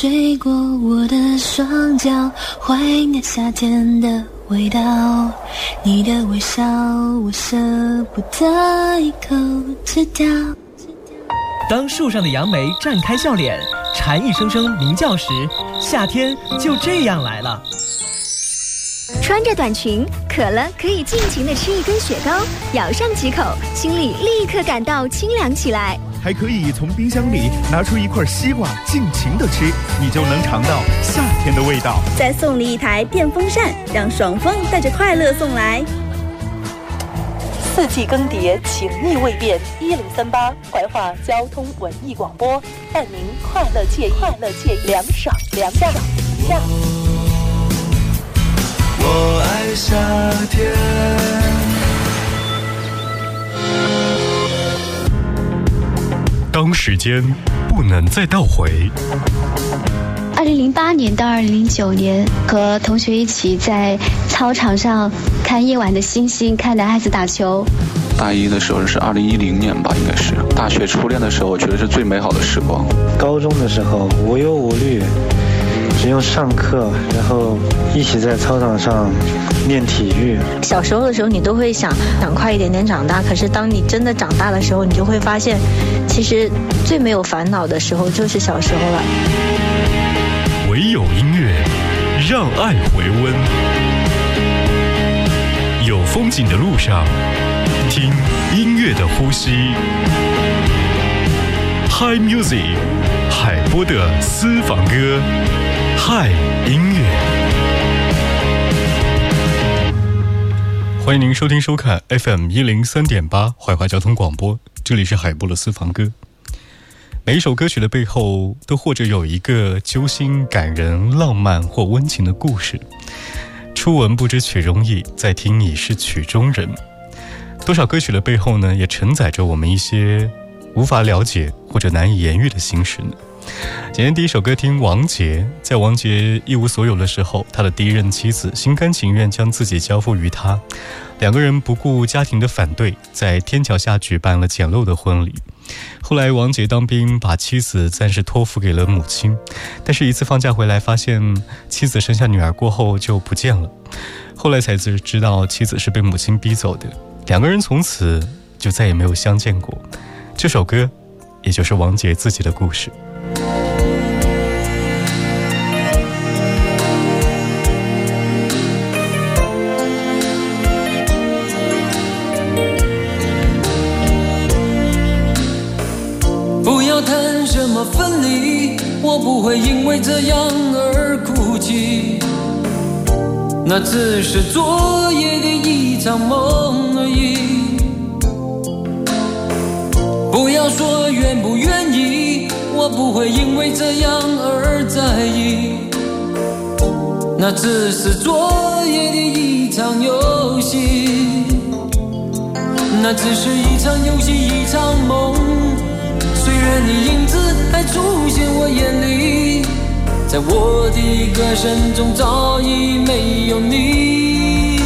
睡过我的双脚，怀念夏天的味道。你的微笑，我舍不得一口吃掉。当树上的杨梅绽开笑脸，蝉一声声鸣叫时，夏天就这样来了。穿着短裙，渴了可以尽情的吃一根雪糕，咬上几口，心里立刻感到清凉起来。还可以从冰箱里拿出一块西瓜，尽情的吃，你就能尝到夏天的味道。再送你一台电风扇，让爽风带着快乐送来。四季更迭，情意未变。一零三八怀化交通文艺广播，伴您快乐惬意，快乐惬意，凉爽凉夏夏。我爱夏天。当时间不能再倒回。二零零八年到二零零九年，和同学一起在操场上看夜晚的星星，看男孩子打球。大一的时候是二零一零年吧，应该是大学初恋的时候，我觉得是最美好的时光。高中的时候无忧无虑。只用上课，然后一起在操场上练体育。小时候的时候，你都会想想快一点点长大。可是当你真的长大的时候，你就会发现，其实最没有烦恼的时候就是小时候了。唯有音乐让爱回温，有风景的路上，听音乐的呼吸。Hi Music，海波的私房歌。嗨，音乐！欢迎您收听收看 FM 一零三点八怀化交通广播，这里是海波的私房歌。每一首歌曲的背后，都或者有一个揪心、感人、浪漫或温情的故事。初闻不知曲中意，再听已是曲中人。多少歌曲的背后呢，也承载着我们一些无法了解或者难以言喻的心事呢？今天第一首歌听王杰，在王杰一无所有的时候，他的第一任妻子心甘情愿将自己交付于他，两个人不顾家庭的反对，在天桥下举办了简陋的婚礼。后来王杰当兵，把妻子暂时托付给了母亲，但是一次放假回来，发现妻子生下女儿过后就不见了。后来才知知道妻子是被母亲逼走的，两个人从此就再也没有相见过。这首歌，也就是王杰自己的故事。不要谈什么分离，我不会因为这样而哭泣。那只是昨夜的一场梦而已。不要说愿不愿，不会因为这样而在意。那只是昨夜的一场游戏，那只是一场游戏，一场梦。虽然你影子还出现我眼里，在我的歌声中早已没有你。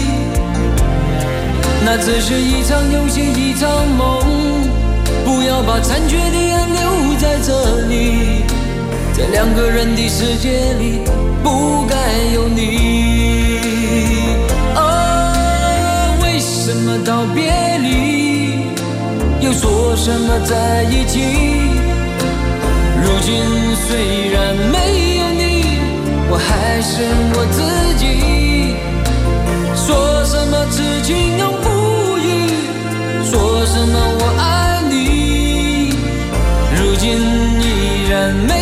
那只是一场游戏，一场梦。不要把残缺的爱留在这里，在两个人的世界里不该有你。啊，为什么道别离，又说什么在一起？如今虽然没有你，我还是我自己。说什么痴情永不渝，说什么我依然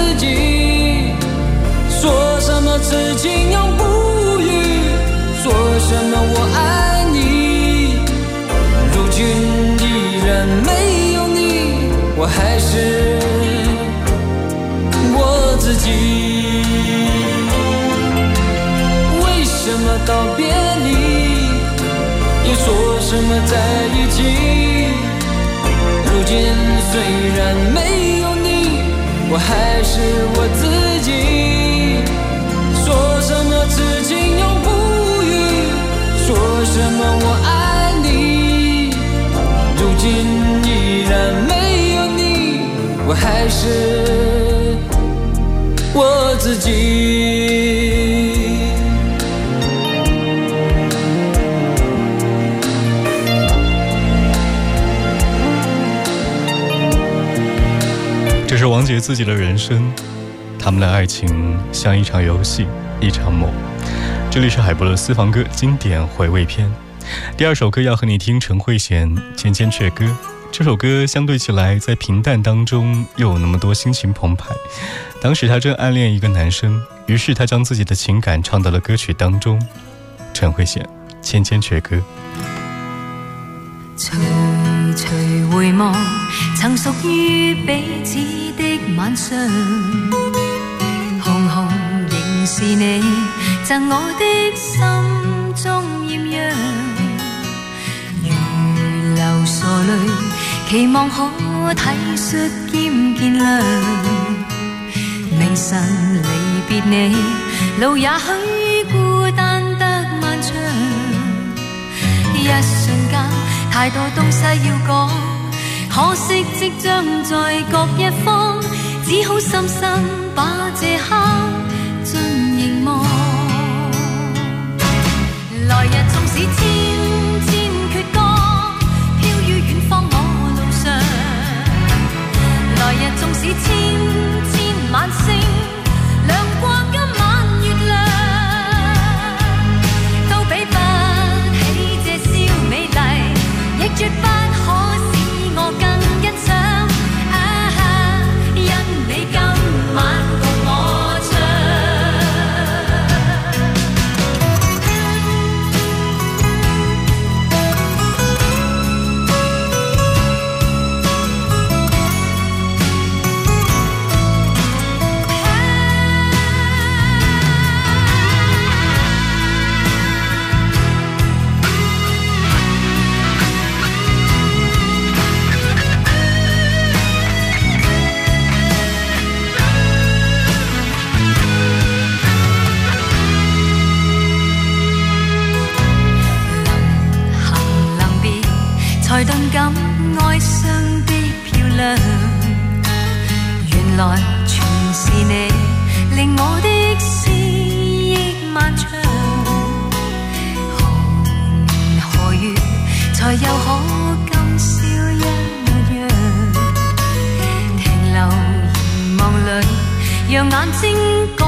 说什么我爱你。如今依然没有你，我还是我自己。为什么道别离，又说什么在一起？如今虽然没有你，我还是我自己。是我自己。这是王杰自己的人生，他们的爱情像一场游戏，一场梦。这里是海波的私房歌经典回味篇，第二首歌要和你听陈慧娴《千千阙歌》。这首歌相对起来，在平淡当中又有那么多心情澎湃。当时她正暗恋一个男生，于是她将自己的情感唱到了歌曲当中。陈慧娴《千千阙歌》。徐徐回望，曾属于彼此的晚上，红红仍是你赠我的心中艳阳。流傻泪，期望可体恤兼见谅。明晨离别你，路也许孤单得漫长。一瞬間，太多東西要講，可惜即將在各一方，只好深深把這刻盡凝望。來日縱使千纵使千千晚星，亮过今晚月亮，都比不起这宵美丽，亦绝不才顿感哀傷的漂亮。原來全是你，令我的思憶漫長。何年何月，才又可今宵一樣？停留凝望里，讓眼睛講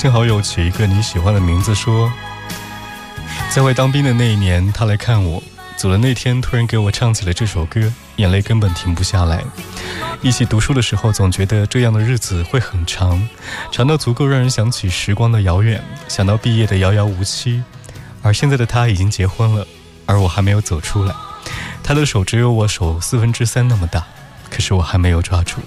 信好友取一个你喜欢的名字，说，在外当兵的那一年，他来看我，走的那天突然给我唱起了这首歌，眼泪根本停不下来。一起读书的时候，总觉得这样的日子会很长，长到足够让人想起时光的遥远，想到毕业的遥遥无期。而现在的他已经结婚了，而我还没有走出来。他的手只有我手四分之三那么大，可是我还没有抓住。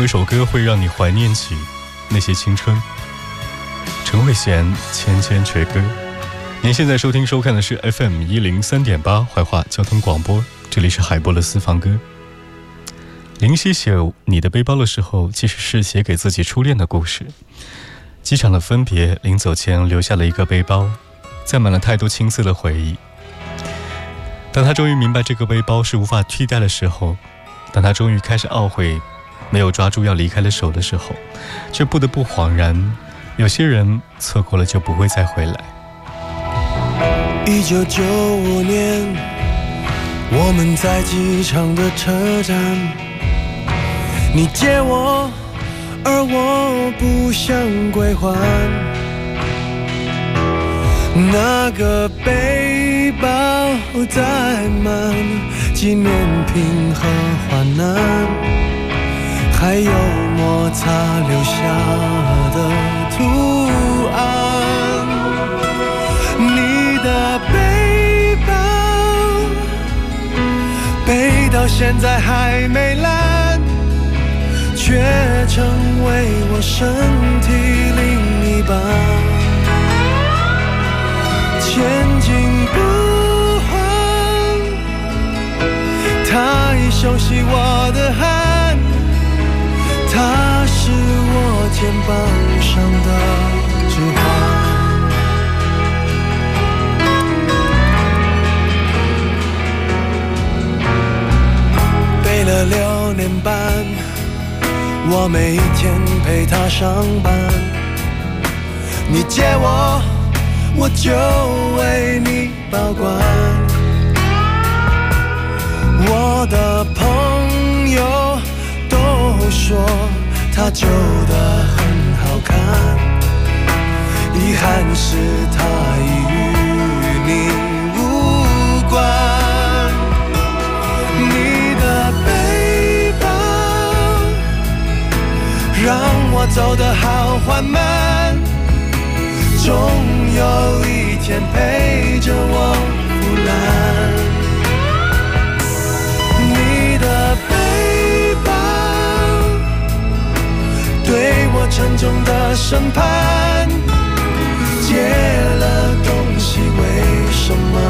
有一首歌会让你怀念起那些青春。陈慧娴《千千阙歌》。您现在收听收看的是 FM 一零三点八怀化交通广播，这里是海波的私房歌。林夕写《你的背包》的时候，其实是写给自己初恋的故事。机场的分别，临走前留下了一个背包，载满了太多青涩的回忆。当他终于明白这个背包是无法替代的时候，当他终于开始懊悔。没有抓住要离开的手的时候，却不得不恍然：有些人错过了就不会再回来。一九九五年，我们在机场的车站，你借我，而我不想归还。那个背包载满纪念品和患难。还有摩擦留下的图案，你的背包背到现在还没烂，却成为我身体另一半，千金不换，他已熟悉我的汗。它是我肩膀上的指环，背了六年半，我每天陪他上班。你借我，我就为你保管。我的。说他旧的很好看，遗憾是他已与你无关。你的背包让我走得好缓慢，总有一天陪着我腐烂。沉重的审判，借了东西为什么？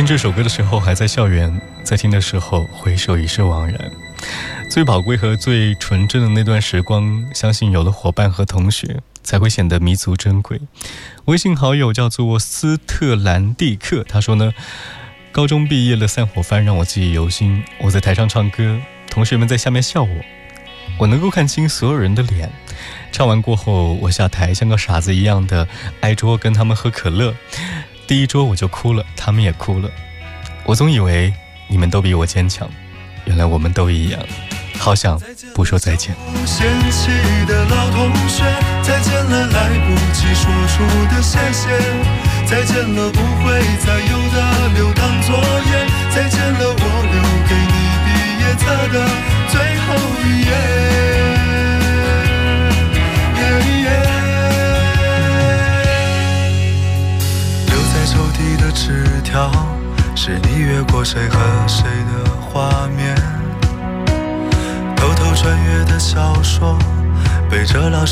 听这首歌的时候还在校园，在听的时候回首已是惘然。最宝贵和最纯真的那段时光，相信有了伙伴和同学，才会显得弥足珍贵。微信好友叫做斯特兰蒂克，他说呢，高中毕业了散伙饭让我记忆犹新。我在台上唱歌，同学们在下面笑我，我能够看清所有人的脸。唱完过后，我下台像个傻子一样的挨桌跟他们喝可乐。第一桌我就哭了，他们也哭了。我总以为你们都比我坚强，原来我们都一样。好想不说再见。嫌弃的老同学，再见了来不及说出的谢谢，再见了不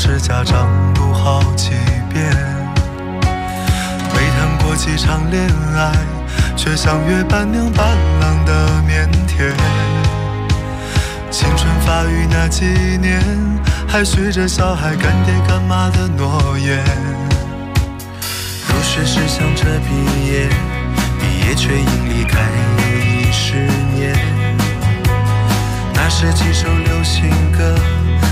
是家长读好几遍。没谈过几场恋爱，却像约伴娘伴郎的腼腆。青春发育那几年，还许着小孩干爹干妈的诺言。入学时想着毕业，毕业却因离开已十年。那是几首流行歌，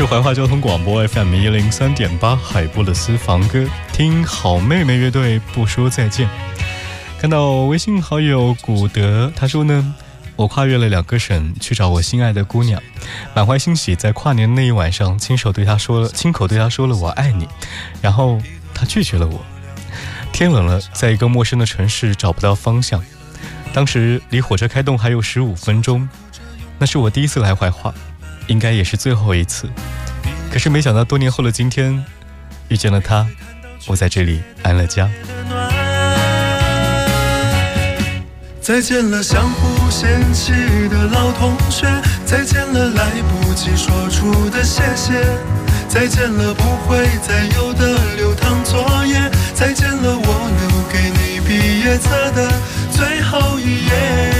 是怀化交通广播 FM 一零三点八海波的私房歌，听好妹妹乐队不说再见。看到微信好友古德，他说呢。我跨越了两个省去找我心爱的姑娘，满怀欣喜，在跨年那一晚上，亲手对她说了，亲口对她说了我爱你，然后她拒绝了我。天冷了，在一个陌生的城市找不到方向，当时离火车开动还有十五分钟，那是我第一次来怀化，应该也是最后一次。可是没想到多年后的今天，遇见了他，我在这里安了家。再见了，相互嫌弃的老同学；再见了，来不及说出的谢谢；再见了，不会再有的流淌作业；再见了，我留给你毕业册的最后一页。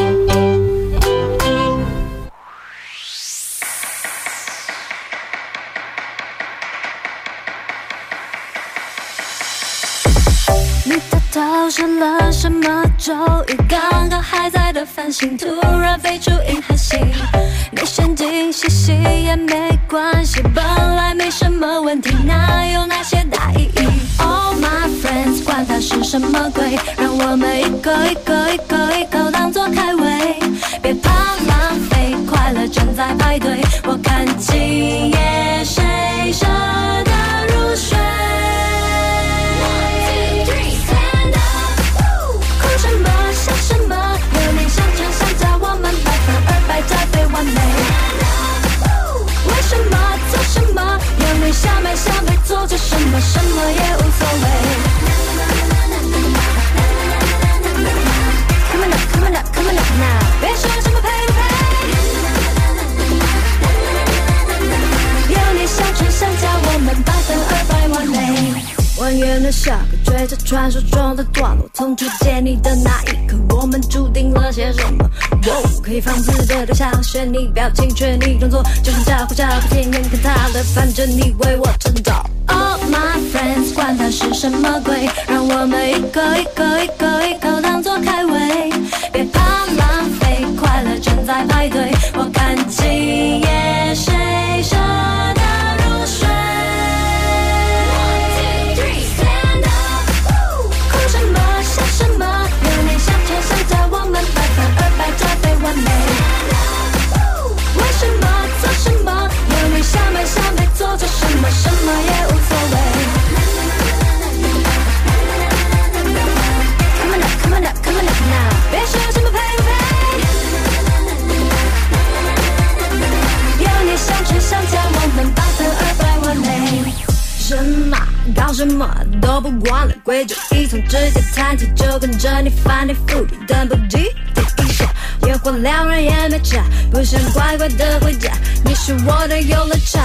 么咒语？刚刚还在的繁星，突然飞出银河系。你神经兮兮也没关系，本来没什么问题，哪有那些大意义？All my friends，管它是什么鬼，让我们一口一口一口一口当作开胃，别怕浪费，快乐正在排队。我看今夜谁舍么，下课追着传说中的段落，从初见你的那一刻，我们注定了些什么？我，可以放肆的留下学你表情，学你装作就像叫呼叫不停，眼看他的，反正你为我撑着。All my friends，管他是什么鬼，让我们一口一口一口一口当做开胃，什么都不管了，规矩一从指甲谈起，就跟着你翻天覆地，等不及第一下，烟花缭乱也没差，不想乖乖的回家，你是我的游乐场。